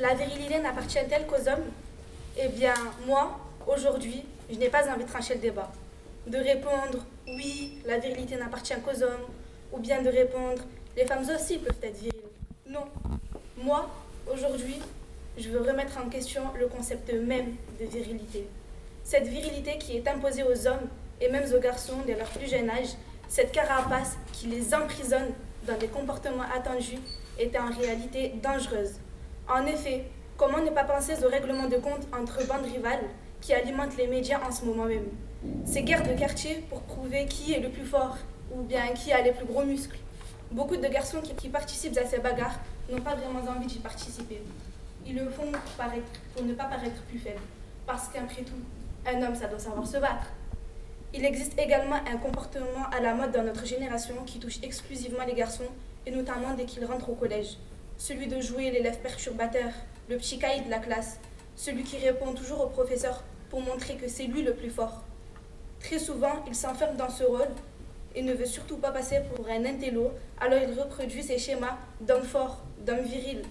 La virilité n'appartient-elle qu'aux hommes? Eh bien, moi, aujourd'hui, je n'ai pas envie de trancher le débat. De répondre oui, la virilité n'appartient qu'aux hommes, ou bien de répondre les femmes aussi peuvent être viriles. Non. Moi, aujourd'hui, je veux remettre en question le concept même de virilité. Cette virilité qui est imposée aux hommes et même aux garçons dès leur plus jeune âge, cette carapace qui les emprisonne dans des comportements attendus est en réalité dangereuse. En effet, comment ne pas penser au règlement de compte entre bandes rivales qui alimentent les médias en ce moment même? Ces guerres de quartier pour prouver qui est le plus fort ou bien qui a les plus gros muscles. Beaucoup de garçons qui, participent à ces bagarres n'ont pas vraiment envie d'y participer. Ils le font pour, pour ne pas paraître plus faibles. Parce qu'après tout, un homme, ça doit savoir se battre. Il existe également un comportement à la mode dans notre génération qui touche exclusivement les garçons, et notamment dès qu'ils rentrent au collège. Celui de jouer l'élève perturbateur, le petit de la classe, celui qui répond toujours au professeur pour montrer que c'est lui le plus fort. Très souvent, il s'enferme dans ce rôle et ne veut surtout pas passer pour un intello, alors il reproduit ces schémas d'homme fort, d'homme viril.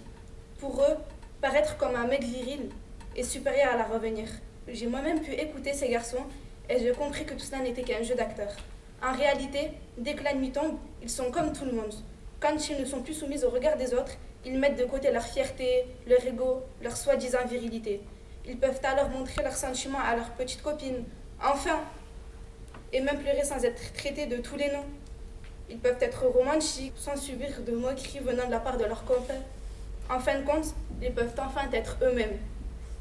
Pour eux, paraître comme un mec viril est supérieur à la revenir. J'ai moi-même pu écouter ces garçons et j'ai compris que tout cela n'était qu'un jeu d'acteur. En réalité, dès que la nuit tombe, ils sont comme tout le monde. Quand ils ne sont plus soumis au regard des autres, ils mettent de côté leur fierté, leur ego, leur soi-disant virilité. Ils peuvent alors montrer leurs sentiments à leur petite copine. Enfin, et même pleurer sans être traités de tous les noms. Ils peuvent être romantiques sans subir de moqueries venant de la part de leurs copains. En fin de compte, ils peuvent enfin être eux-mêmes.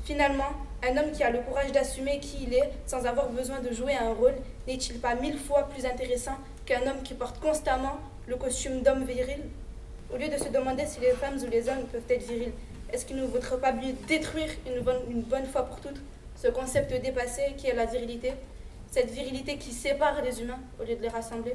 Finalement, un homme qui a le courage d'assumer qui il est sans avoir besoin de jouer un rôle n'est-il pas mille fois plus intéressant qu'un homme qui porte constamment le costume d'homme viril? Au lieu de se demander si les femmes ou les hommes peuvent être virils, est-ce qu'il ne vaudrait pas mieux détruire une bonne, une bonne fois pour toutes ce concept dépassé qui est la virilité? Cette virilité qui sépare les humains au lieu de les rassembler?